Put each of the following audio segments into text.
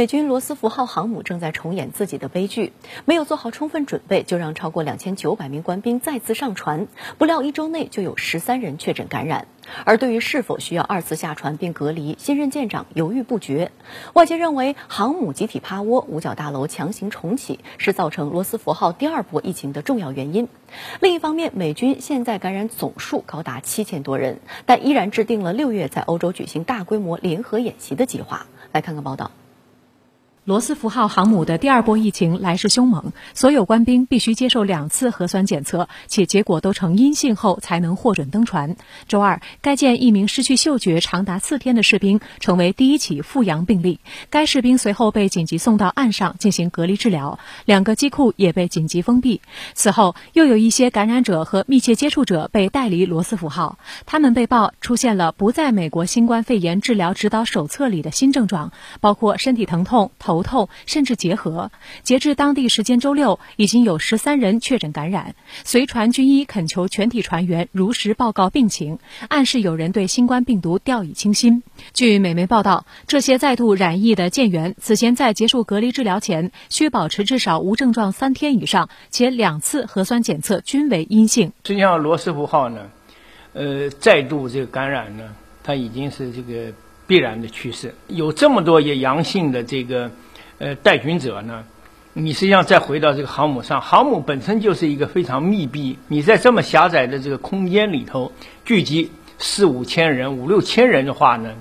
美军罗斯福号航母正在重演自己的悲剧，没有做好充分准备，就让超过两千九百名官兵再次上船，不料一周内就有十三人确诊感染。而对于是否需要二次下船并隔离，新任舰长犹豫不决。外界认为，航母集体趴窝、五角大楼强行重启，是造成罗斯福号第二波疫情的重要原因。另一方面，美军现在感染总数高达七千多人，但依然制定了六月在欧洲举行大规模联合演习的计划。来看看报道。罗斯福号航母的第二波疫情来势凶猛，所有官兵必须接受两次核酸检测，且结果都呈阴性后才能获准登船。周二，该舰一名失去嗅觉长达四天的士兵成为第一起复阳病例，该士兵随后被紧急送到岸上进行隔离治疗，两个机库也被紧急封闭。此后，又有一些感染者和密切接触者被带离罗斯福号，他们被曝出现了不在美国新冠肺炎治疗指导手册里的新症状，包括身体疼痛、头。头痛，甚至结核。截至当地时间周六，已经有十三人确诊感染。随船军医恳求全体船员如实报告病情，暗示有人对新冠病毒掉以轻心。据美媒报道，这些再度染疫的舰员此前在结束隔离治疗前，需保持至少无症状三天以上，且两次核酸检测均为阴性。实际上，罗斯福号呢，呃，再度这个感染呢，它已经是这个必然的趋势。有这么多也阳性的这个。呃，带菌者呢？你实际上再回到这个航母上，航母本身就是一个非常密闭，你在这么狭窄的这个空间里头聚集四五千人、五六千人的话呢，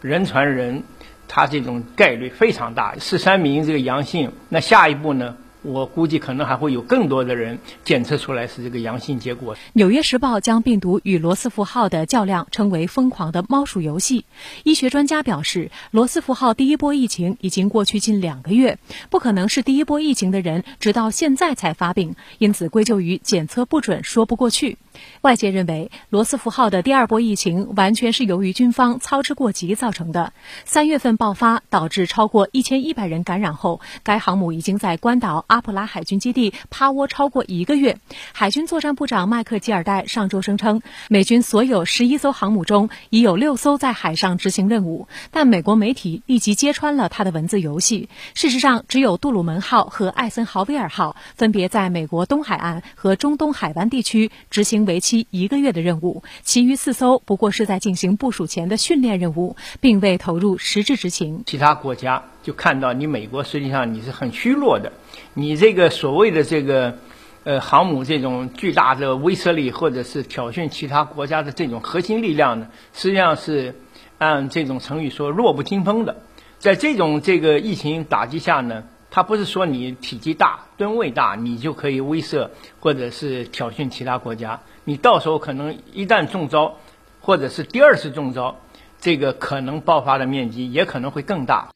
人传人，他这种概率非常大。十三名这个阳性，那下一步呢？我估计可能还会有更多的人检测出来是这个阳性结果。《纽约时报》将病毒与罗斯福号的较量称为“疯狂的猫鼠游戏”。医学专家表示，罗斯福号第一波疫情已经过去近两个月，不可能是第一波疫情的人直到现在才发病，因此归咎于检测不准说不过去。外界认为，罗斯福号的第二波疫情完全是由于军方操之过急造成的。三月份爆发，导致超过一千一百人感染后，该航母已经在关岛阿普拉海军基地趴窝超过一个月。海军作战部长麦克吉尔戴上周声称，美军所有十一艘航母中已有六艘在海上执行任务，但美国媒体立即揭穿了他的文字游戏。事实上，只有杜鲁门号和艾森豪威尔号分别在美国东海岸和中东海湾地区执行。为期一个月的任务，其余四艘不过是在进行部署前的训练任务，并未投入实质执行。其他国家就看到你美国实际上你是很虚弱的，你这个所谓的这个呃航母这种巨大的威慑力，或者是挑衅其他国家的这种核心力量呢，实际上是按这种成语说弱不禁风的。在这种这个疫情打击下呢。它不是说你体积大、吨位大，你就可以威慑或者是挑衅其他国家。你到时候可能一旦中招，或者是第二次中招，这个可能爆发的面积也可能会更大。